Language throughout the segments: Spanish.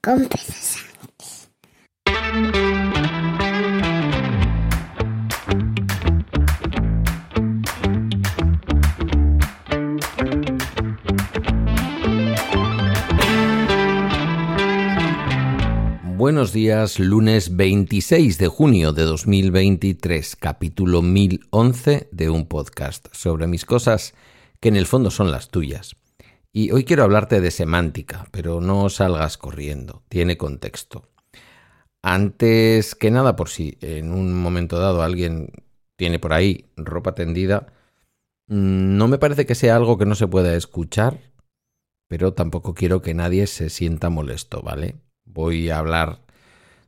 con Buenos días, lunes 26 de junio de 2023, capítulo 1011 de un podcast sobre mis cosas que en el fondo son las tuyas. Y hoy quiero hablarte de semántica, pero no salgas corriendo, tiene contexto. Antes que nada, por si en un momento dado alguien tiene por ahí ropa tendida, mm, no me parece que sea algo que no se pueda escuchar, pero tampoco quiero que nadie se sienta molesto, ¿vale? Voy a hablar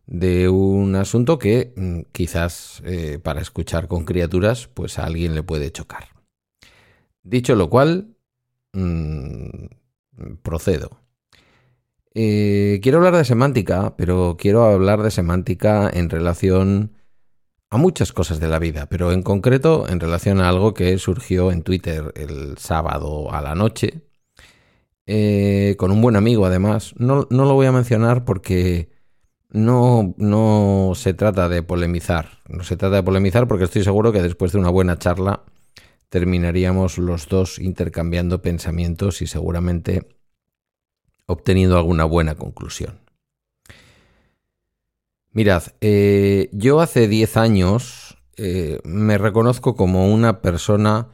de un asunto que mm, quizás eh, para escuchar con criaturas, pues a alguien le puede chocar. Dicho lo cual, Mm, procedo. Eh, quiero hablar de semántica, pero quiero hablar de semántica en relación a muchas cosas de la vida, pero en concreto en relación a algo que surgió en Twitter el sábado a la noche, eh, con un buen amigo además. No, no, lo voy a mencionar porque no, no se trata de polemizar, no se trata de polemizar porque estoy seguro que después de una buena charla terminaríamos los dos intercambiando pensamientos y seguramente obteniendo alguna buena conclusión. Mirad, eh, yo hace 10 años eh, me reconozco como una persona,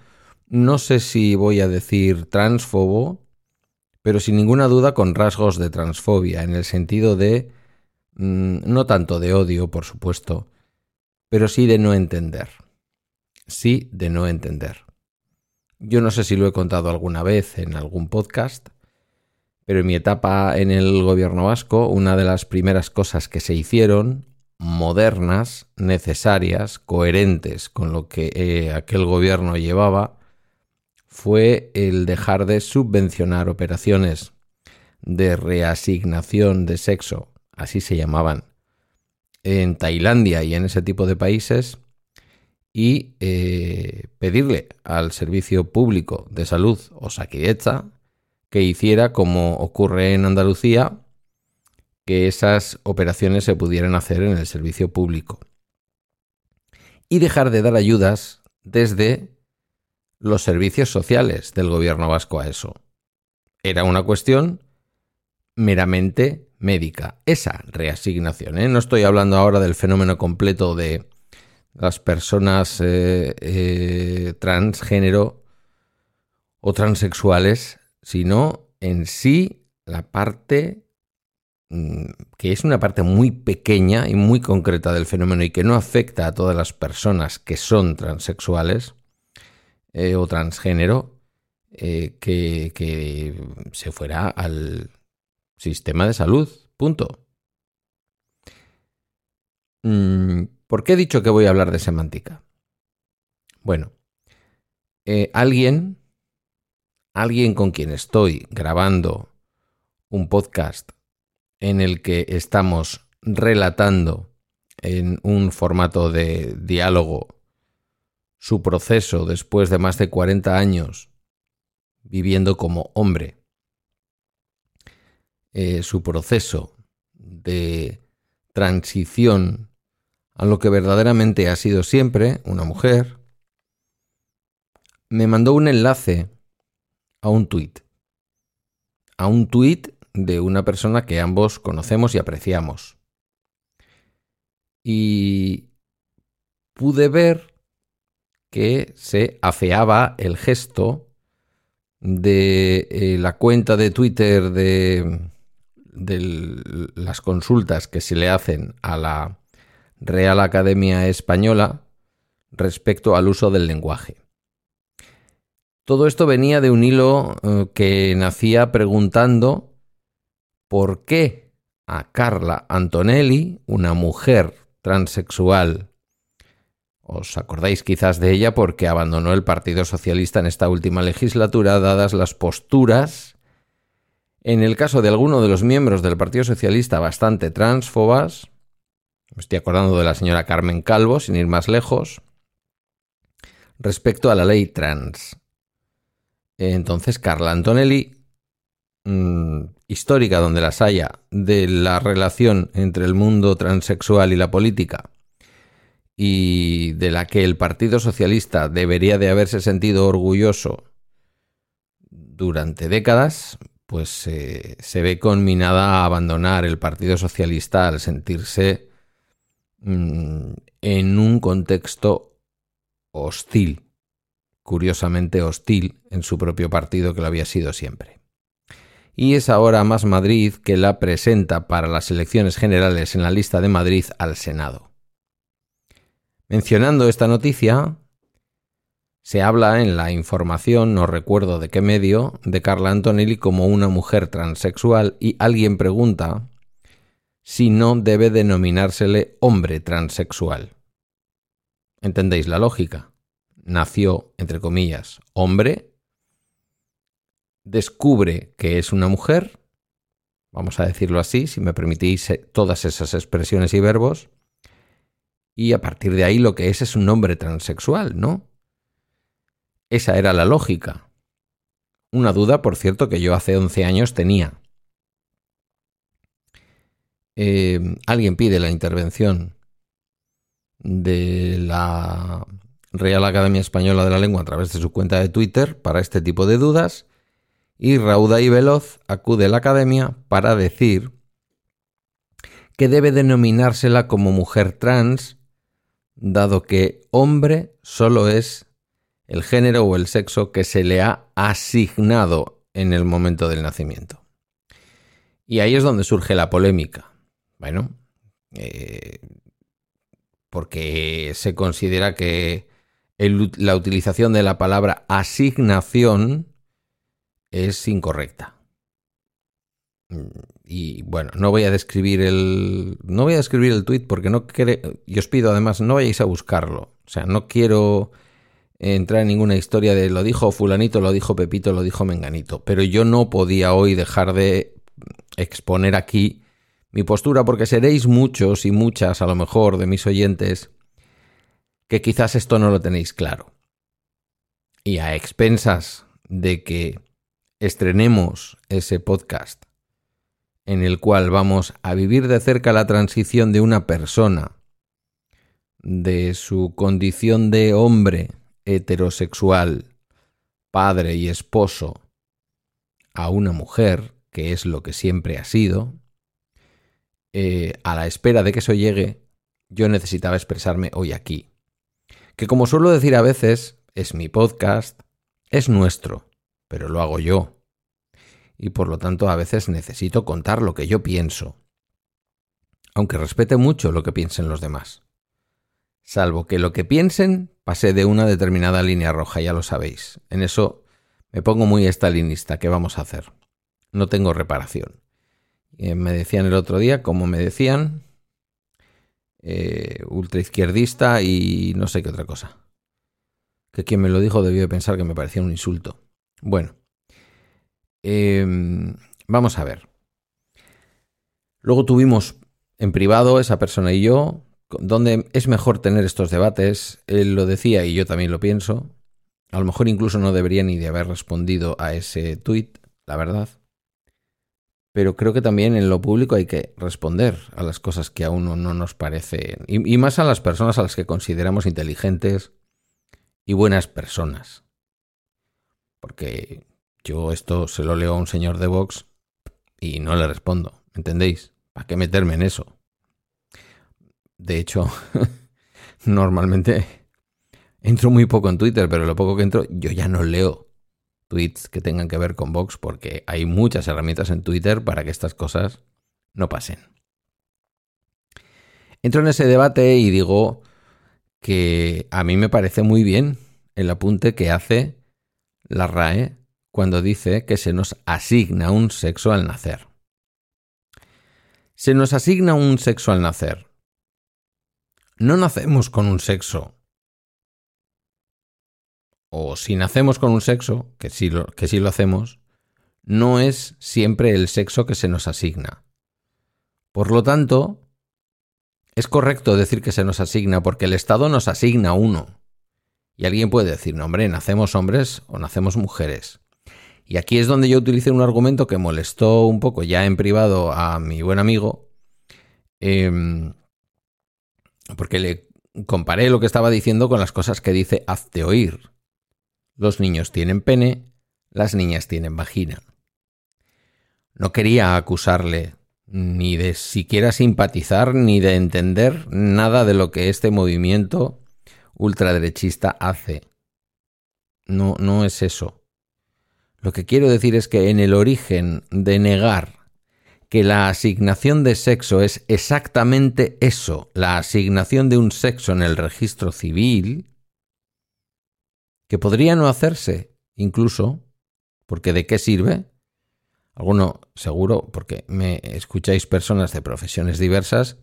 no sé si voy a decir transfobo, pero sin ninguna duda con rasgos de transfobia, en el sentido de, mm, no tanto de odio, por supuesto, pero sí de no entender. Sí de no entender. Yo no sé si lo he contado alguna vez en algún podcast, pero en mi etapa en el gobierno vasco, una de las primeras cosas que se hicieron, modernas, necesarias, coherentes con lo que eh, aquel gobierno llevaba, fue el dejar de subvencionar operaciones de reasignación de sexo, así se llamaban, en Tailandia y en ese tipo de países, y eh, pedirle al Servicio Público de Salud, o Saquidecha, que hiciera como ocurre en Andalucía, que esas operaciones se pudieran hacer en el servicio público. Y dejar de dar ayudas desde los servicios sociales del gobierno vasco a eso. Era una cuestión meramente médica, esa reasignación. ¿eh? No estoy hablando ahora del fenómeno completo de las personas eh, eh, transgénero o transexuales, sino en sí la parte mm, que es una parte muy pequeña y muy concreta del fenómeno y que no afecta a todas las personas que son transexuales eh, o transgénero, que, se fuera al sistema de salud. Punto. Mm, ¿Por qué he dicho que voy a hablar de semántica? Bueno, eh, alguien, alguien con quien estoy grabando un podcast en el que estamos relatando en un formato de diálogo su proceso después de más de 40 años viviendo como hombre, eh, su proceso de transición a lo que verdaderamente ha sido siempre una mujer, me mandó un enlace a un tuit. A un tuit de una persona que ambos conocemos y apreciamos. Y pude ver que se afeaba el gesto de eh, la cuenta de Twitter de, de las consultas que se le hacen a la Real Academia Española respecto al uso del lenguaje. Todo esto venía de un hilo eh, que nacía preguntando por qué a Carla Antonelli, una mujer transexual, os acordáis quizás de ella porque abandonó el Partido Socialista en esta última legislatura dadas las posturas, en el caso de alguno de los miembros del Partido Socialista bastante transfobas, me estoy acordando de la señora Carmen Calvo, sin ir más lejos, respecto a la ley trans. Entonces, Carla Antonelli mm, histórica donde las haya de la relación entre el mundo transexual y la política y de la que el Partido Socialista debería de haberse sentido orgulloso durante décadas, pues eh, se ve conminada a abandonar el Partido Socialista al sentirse mm, en un contexto hostil, curiosamente hostil en su propio partido que lo había sido siempre. Y es ahora Más Madrid que la presenta para las elecciones generales en la lista de Madrid al Senado. Mencionando esta noticia, se habla en la información, no recuerdo de qué medio, de Carla Antonelli como una mujer transexual y alguien pregunta si no debe denominársele hombre transexual. ¿Entendéis la lógica? Nació, entre comillas, hombre, descubre que es una mujer, vamos a decirlo así, si me permitís eh, todas esas expresiones y verbos, y a partir de ahí lo que es es un hombre transexual, ¿no? Esa era la lógica. Una duda, por cierto, que yo hace 11 años tenía. Eh, alguien pide la intervención de la Real Academia Española de la Lengua a través de su cuenta de Twitter para este tipo de dudas y rauda y veloz acude a la Academia para decir que debe denominársela como mujer trans, dado que hombre solo es el género o el sexo que se le ha asignado en el momento del nacimiento. Y ahí es donde surge la polémica. Bueno, eh, porque se considera que la utilización de la palabra asignación es incorrecta. Y bueno, no voy a describir el. No voy a describir el tweet porque no quiere. Y os pido además, no vayáis a buscarlo. O sea, no quiero entrar en ninguna historia de lo dijo fulanito, lo dijo Pepito, lo dijo Menganito. Pero yo no podía hoy dejar de exponer aquí mi postura porque seréis muchos y muchas a lo mejor de mis oyentes que quizás esto no lo tenéis claro. Y a expensas de que estrenemos ese podcast en el cual vamos a vivir de cerca la transición de una persona de su condición de hombre heterosexual, padre y esposo, a una mujer, que es lo que siempre ha sido, eh, a la espera de que eso llegue, yo necesitaba expresarme hoy aquí. Que como suelo decir a veces, es mi podcast, es nuestro, pero lo hago yo. Y por lo tanto a veces necesito contar lo que yo pienso, aunque respete mucho lo que piensen los demás salvo que lo que piensen pase de una determinada línea roja, ya lo sabéis. En eso me pongo muy estalinista, ¿qué vamos a hacer? No tengo reparación. Eh, me decían el otro día, como me decían, eh, ultraizquierdista y no sé qué otra cosa. Que quien me lo dijo debió de pensar que me parecía un insulto. Bueno, em, vamos a ver. Luego tuvimos en privado, esa persona y yo, donde es mejor tener estos debates. Él lo decía y yo también lo pienso. A lo mejor incluso no debería ni de haber respondido a ese tuit, la verdad. Pero creo que también en lo público hay que responder a las cosas que a uno no nos parecen. Y, más a las personas a las que consideramos inteligentes y buenas personas. Porque yo esto se lo leo a un señor de Vox y no le respondo. ¿Entendéis? ¿Para qué meterme en eso? De hecho, normalmente entro muy poco en Twitter, pero lo poco que entro, yo ya no leo tweets que tengan que ver con Vox porque hay muchas herramientas en Twitter para que estas cosas no pasen. Entro en ese debate y digo que a mí me parece muy bien el apunte que hace la RAE cuando dice que se nos asigna un sexo al nacer. Se nos asigna un sexo al nacer no nacemos con un sexo. O si nacemos con un sexo, que sí lo, que sí lo hacemos, no es siempre el sexo que se nos asigna. Por lo tanto, es correcto decir que se nos asigna porque el Estado nos asigna uno. Y alguien puede decir, no hombre, nacemos hombres o nacemos mujeres. Y aquí es donde yo utilicé un argumento que molestó un poco ya en privado a mi buen amigo, em, porque le comparé lo que estaba diciendo con las cosas que dice Hazte oír. Los niños tienen pene, las niñas tienen vagina. No quería acusarle ni de siquiera simpatizar ni de entender nada de lo que este movimiento ultraderechista hace. No, no es eso. Lo que quiero decir es que en el origen de negar que la asignación de sexo es exactamente eso, la asignación de un sexo en el registro civil, que podría no hacerse, incluso, porque ¿de qué sirve? Alguno, seguro, porque me escucháis personas de profesiones diversas,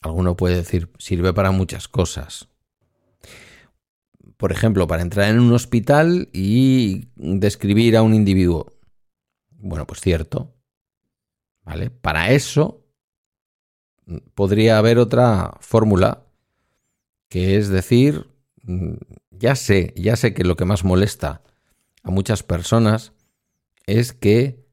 alguno puede decir, sirve para muchas cosas. Por ejemplo, para entrar en un hospital y describir a un individuo. Bueno, pues cierto. ¿Vale? Para eso podría haber otra fórmula, que es decir, ya sé, ya sé que lo que más molesta a muchas personas es que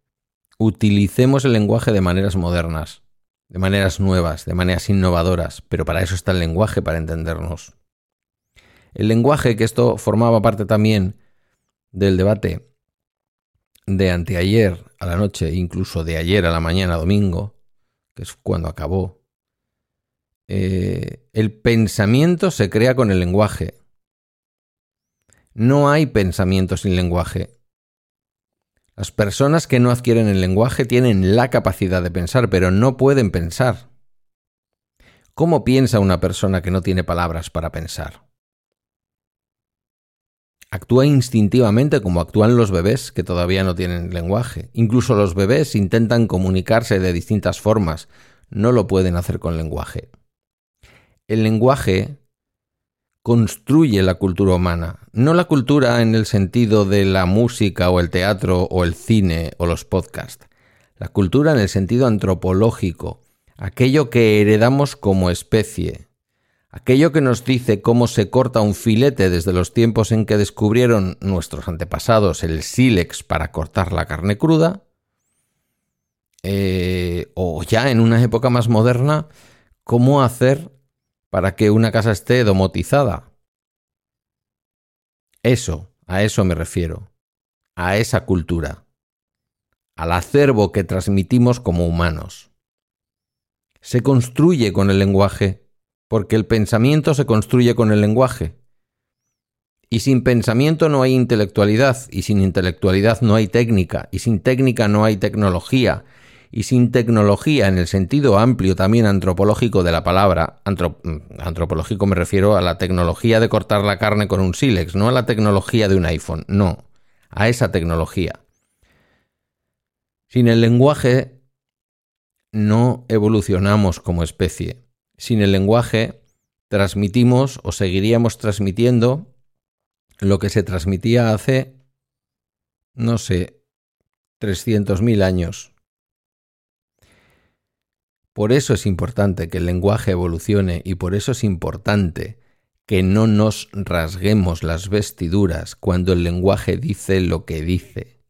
utilicemos el lenguaje de maneras modernas, de maneras nuevas, de maneras innovadoras, pero para eso está el lenguaje, para entendernos. El lenguaje, que esto formaba parte también del debate de anteayer a la noche, incluso de ayer a la mañana, domingo, que es cuando acabó, eh, el pensamiento se crea con el lenguaje. No hay pensamiento sin lenguaje. Las personas que no adquieren el lenguaje tienen la capacidad de pensar, pero no pueden pensar. ¿Cómo piensa una persona que no tiene palabras para pensar? Actúa instintivamente como actúan los bebés que todavía no tienen lenguaje. Incluso los bebés intentan comunicarse de distintas formas, no lo pueden hacer con lenguaje. El lenguaje construye la cultura humana, no la cultura en el sentido de la música o el teatro o el cine o los podcasts, la cultura en el sentido antropológico, aquello que heredamos como especie, aquello que nos dice cómo se corta un filete desde los tiempos en que descubrieron nuestros antepasados el sílex para cortar la carne cruda, eh, o ya en una época más moderna, cómo hacer para que una casa esté domotizada. Eso, a eso me refiero, a esa cultura, al acervo que transmitimos como humanos. Se construye con el lenguaje, porque el pensamiento se construye con el lenguaje. Y sin pensamiento no hay intelectualidad, y sin intelectualidad no hay técnica, y sin técnica no hay tecnología, y sin tecnología en el sentido amplio también antropológico de la palabra, mm, antropológico me refiero a la tecnología de cortar la carne con un sílex, no a la tecnología de un iPhone, no, a esa tecnología. Sin el lenguaje no evolucionamos como especie. Sin el lenguaje transmitimos o seguiríamos transmitiendo lo que se transmitía hace, no sé, 300.000 años por eso es importante que el lenguaje evolucione y por eso es importante que no nos rasguemos las vestiduras cuando el lenguaje dice lo que dice,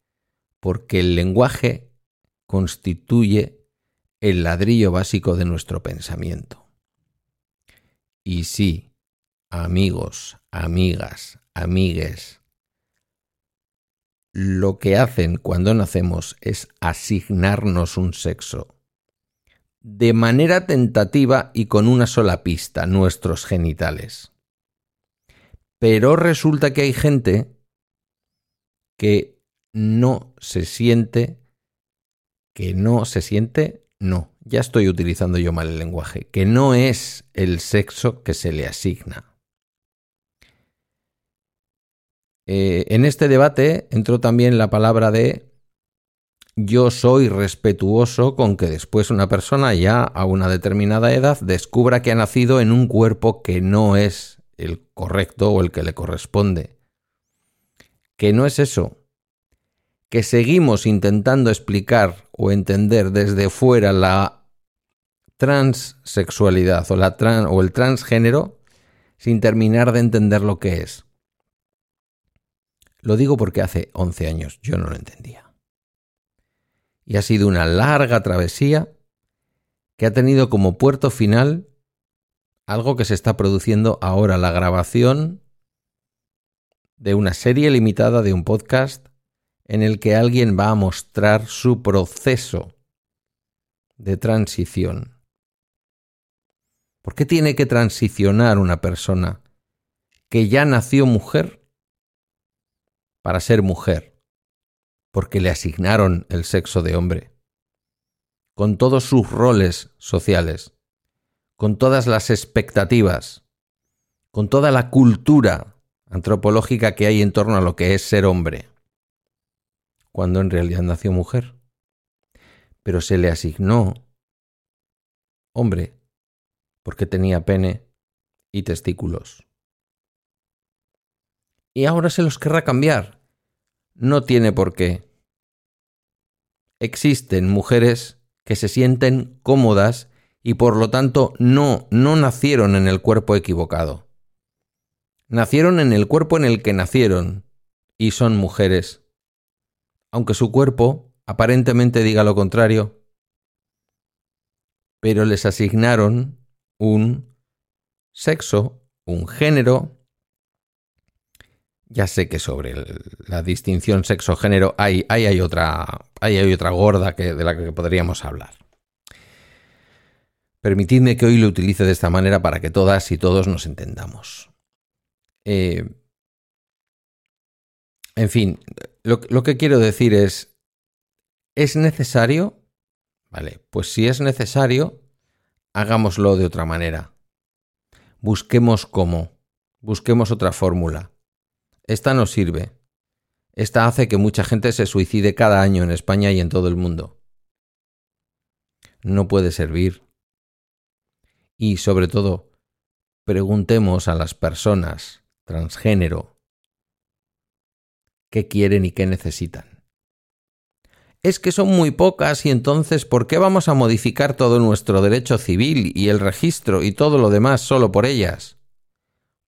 porque el lenguaje constituye el ladrillo básico de nuestro pensamiento. Y sí, amigos, amigas, amigues, lo que hacen cuando nacemos es asignarnos un sexo de manera tentativa y con una sola pista, nuestros genitales. Pero resulta que hay gente que no se siente, que no se siente, no, ya estoy utilizando yo mal el lenguaje, que no es el sexo que se le asigna. Eh, en este debate entró también la palabra de yo soy respetuoso con que después una persona ya a una determinada edad descubra que ha nacido en un cuerpo que no es el correcto o el que le corresponde. Que no es eso. Que seguimos intentando explicar o entender desde fuera la transexualidad o, la o el transgénero sin terminar de entender lo que es. Lo digo porque hace 11 años yo no lo entendía. Y ha sido una larga travesía que ha tenido como puerto final algo que se está produciendo ahora, la grabación de una serie limitada de un podcast en el que alguien va a mostrar su proceso de transición. ¿Por qué tiene que transicionar una persona que ya nació mujer para ser mujer? Porque le asignaron el sexo de hombre, con todos sus roles sociales, con todas las expectativas, con toda la cultura antropológica que hay en torno a lo que es ser hombre, cuando en realidad nació mujer. Pero se le asignó hombre porque tenía pene y testículos. Y ahora se los querrá cambiar. No tiene por qué. Existen mujeres que se sienten cómodas y por lo tanto no, no nacieron en el cuerpo equivocado. Nacieron en el cuerpo en el que nacieron y son mujeres. Aunque su cuerpo aparentemente diga lo contrario. Pero les asignaron un sexo, un género. Ya sé que sobre la distinción sexo-género hay, hay, otra, hay, otra gorda que, de la que podríamos hablar. Permitidme que hoy lo utilice de esta manera para que todas y todos nos entendamos. Eh, en fin, lo, lo que quiero decir es, ¿es necesario? Vale, pues si es necesario, hagámoslo de otra manera. Busquemos cómo, busquemos otra fórmula. Esta no sirve. Esta hace que mucha gente se suicide cada año en España y en todo el mundo. No puede servir. Y sobre todo, preguntemos a las personas transgénero, qué quieren y qué necesitan. Es que son muy pocas y entonces ¿por qué vamos a modificar todo nuestro derecho civil y el registro y todo lo demás solo por ellas?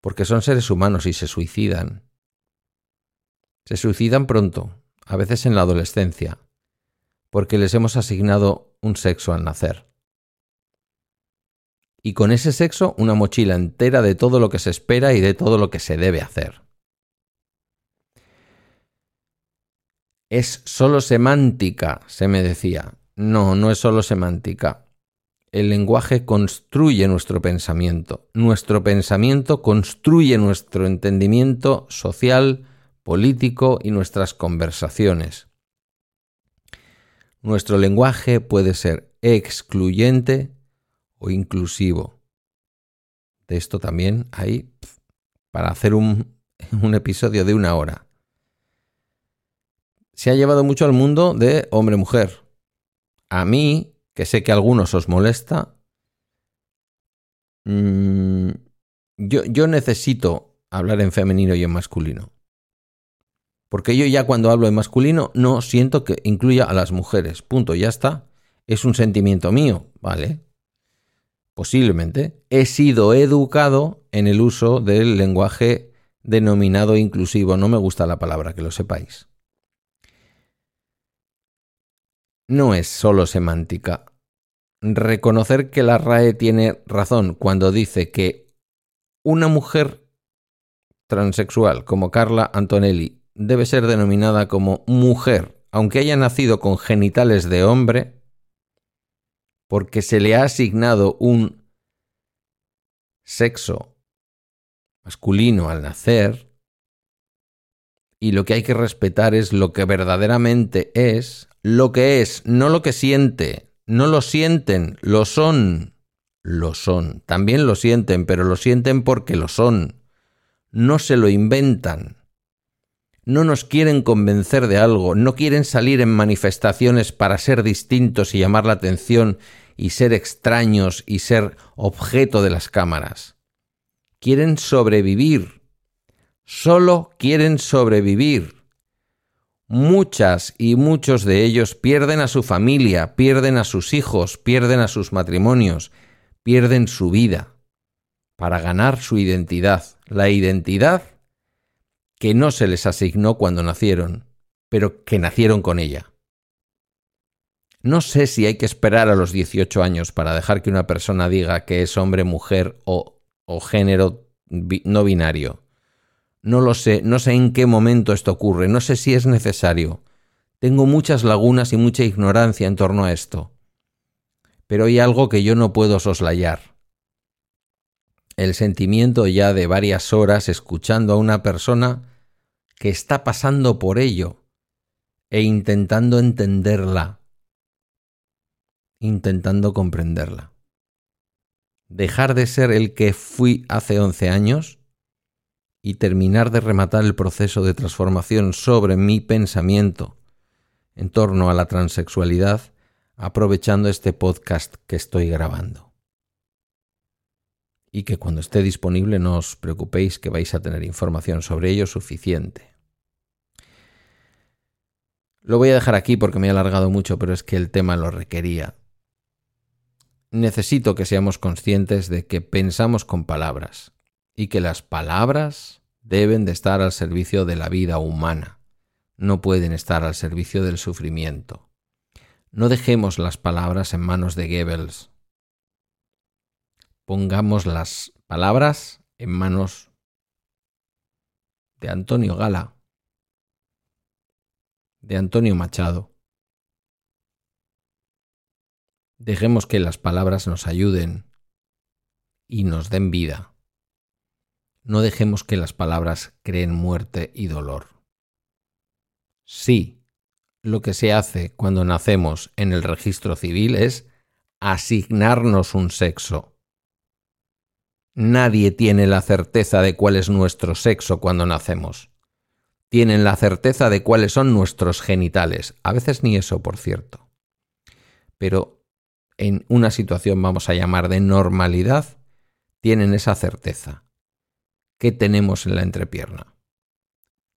Porque son seres humanos y se suicidan. Se suicidan pronto, a veces en la adolescencia, porque les hemos asignado un sexo al nacer y con ese sexo una mochila entera de todo lo que se espera y de todo lo que se debe hacer. Es solo semántica, se me decía. No, no es solo semántica. El lenguaje construye nuestro pensamiento. Nuestro pensamiento construye nuestro entendimiento social, político y nuestras conversaciones. Nuestro lenguaje puede ser excluyente o inclusivo. De esto también hay para hacer un, episodio de una hora. Se ha llevado mucho al mundo de hombre-mujer. A mí, que sé que a algunos os molesta, mm, yo necesito hablar en femenino y en masculino. Porque yo ya cuando hablo en masculino no siento que incluya a las mujeres. Punto, ya está. Es un sentimiento mío, ¿vale? posiblemente, he sido educado en el uso del lenguaje denominado inclusivo. No me gusta la palabra, que lo sepáis. No es solo semántica. Reconocer que la RAE tiene razón cuando dice que una mujer transexual como Carla Antonelli debe ser denominada como mujer, aunque haya nacido con genitales de hombre, porque se le ha asignado un sexo masculino al nacer, y lo que hay que respetar es lo que verdaderamente es, lo que es, no lo que siente, no lo sienten, lo son, lo son, también lo sienten, pero lo sienten porque lo son, no se lo inventan no nos quieren convencer de algo, no quieren salir en manifestaciones para ser distintos y llamar la atención y ser extraños y ser objeto de las cámaras. Quieren sobrevivir. Solo quieren sobrevivir. Muchas y muchos de ellos pierden a su familia, pierden a sus hijos, pierden a sus matrimonios, pierden su vida para ganar su identidad, la identidad que no se les asignó cuando nacieron, pero que nacieron con ella. No sé si hay que esperar a los 18 años para dejar que una persona diga que es hombre, mujer o, o género no binario. No lo sé, no sé en qué momento esto ocurre, no sé si es necesario. Tengo muchas lagunas y mucha ignorancia en torno a esto. Pero hay algo que yo no puedo soslayar. El sentimiento ya de varias horas escuchando a una persona que está pasando por ello e intentando entenderla, intentando comprenderla. Dejar de ser el que fui hace 11 años y terminar de rematar el proceso de transformación sobre mi pensamiento en torno a la transexualidad aprovechando este podcast que estoy grabando. Y que cuando esté disponible no os preocupéis que vais a tener información sobre ello suficiente. Lo voy a dejar aquí porque me he alargado mucho, pero es que el tema lo requería. Necesito que seamos conscientes de que pensamos con palabras y que las palabras deben de estar al servicio de la vida humana, no pueden estar al servicio del sufrimiento. No dejemos las palabras en manos de Goebbels. Pongamos las palabras en manos de Antonio Gala, de Antonio Machado. Dejemos que las palabras nos ayuden y nos den vida. No dejemos que las palabras creen muerte y dolor. Sí, lo que se hace cuando nacemos en el registro civil es asignarnos un sexo. Nadie tiene la certeza de cuál es nuestro sexo cuando nacemos tienen la certeza de cuáles son nuestros genitales. A veces ni eso, por cierto. Pero en una situación, vamos a llamar de normalidad, tienen esa certeza. ¿Qué tenemos en la entrepierna?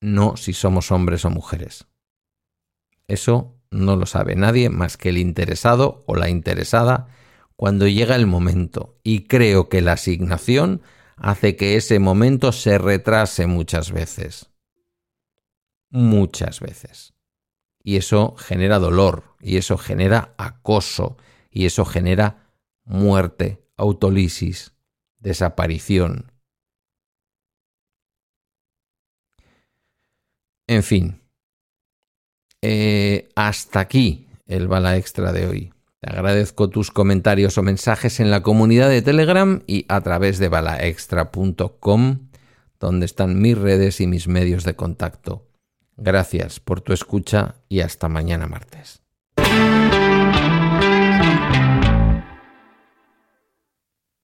No si somos hombres o mujeres. Eso no lo sabe nadie más que el interesado o la interesada cuando llega el momento. Y creo que la asignación hace que ese momento se retrase muchas veces muchas veces. Y eso genera dolor, y eso genera acoso, y eso genera muerte, autolisis, desaparición. En fin, eh, hasta aquí el bala extra de hoy. Te agradezco tus comentarios o mensajes en la comunidad de Telegram y a través de balaextra.com, donde están mis redes y mis medios de contacto. Gracias por tu escucha y hasta mañana martes.